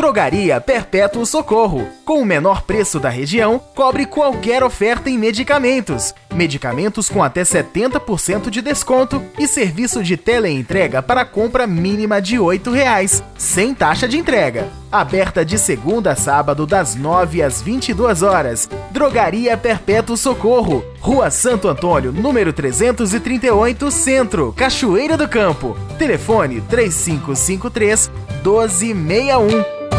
Drogaria Perpétuo Socorro. Com o menor preço da região, cobre qualquer oferta em medicamentos. Medicamentos com até 70% de desconto e serviço de teleentrega para compra mínima de R$ 8, sem taxa de entrega. Aberta de segunda a sábado, das 9 às 22 horas. Drogaria Perpétuo Socorro. Rua Santo Antônio, número 338, Centro, Cachoeira do Campo. Telefone 3553 1261.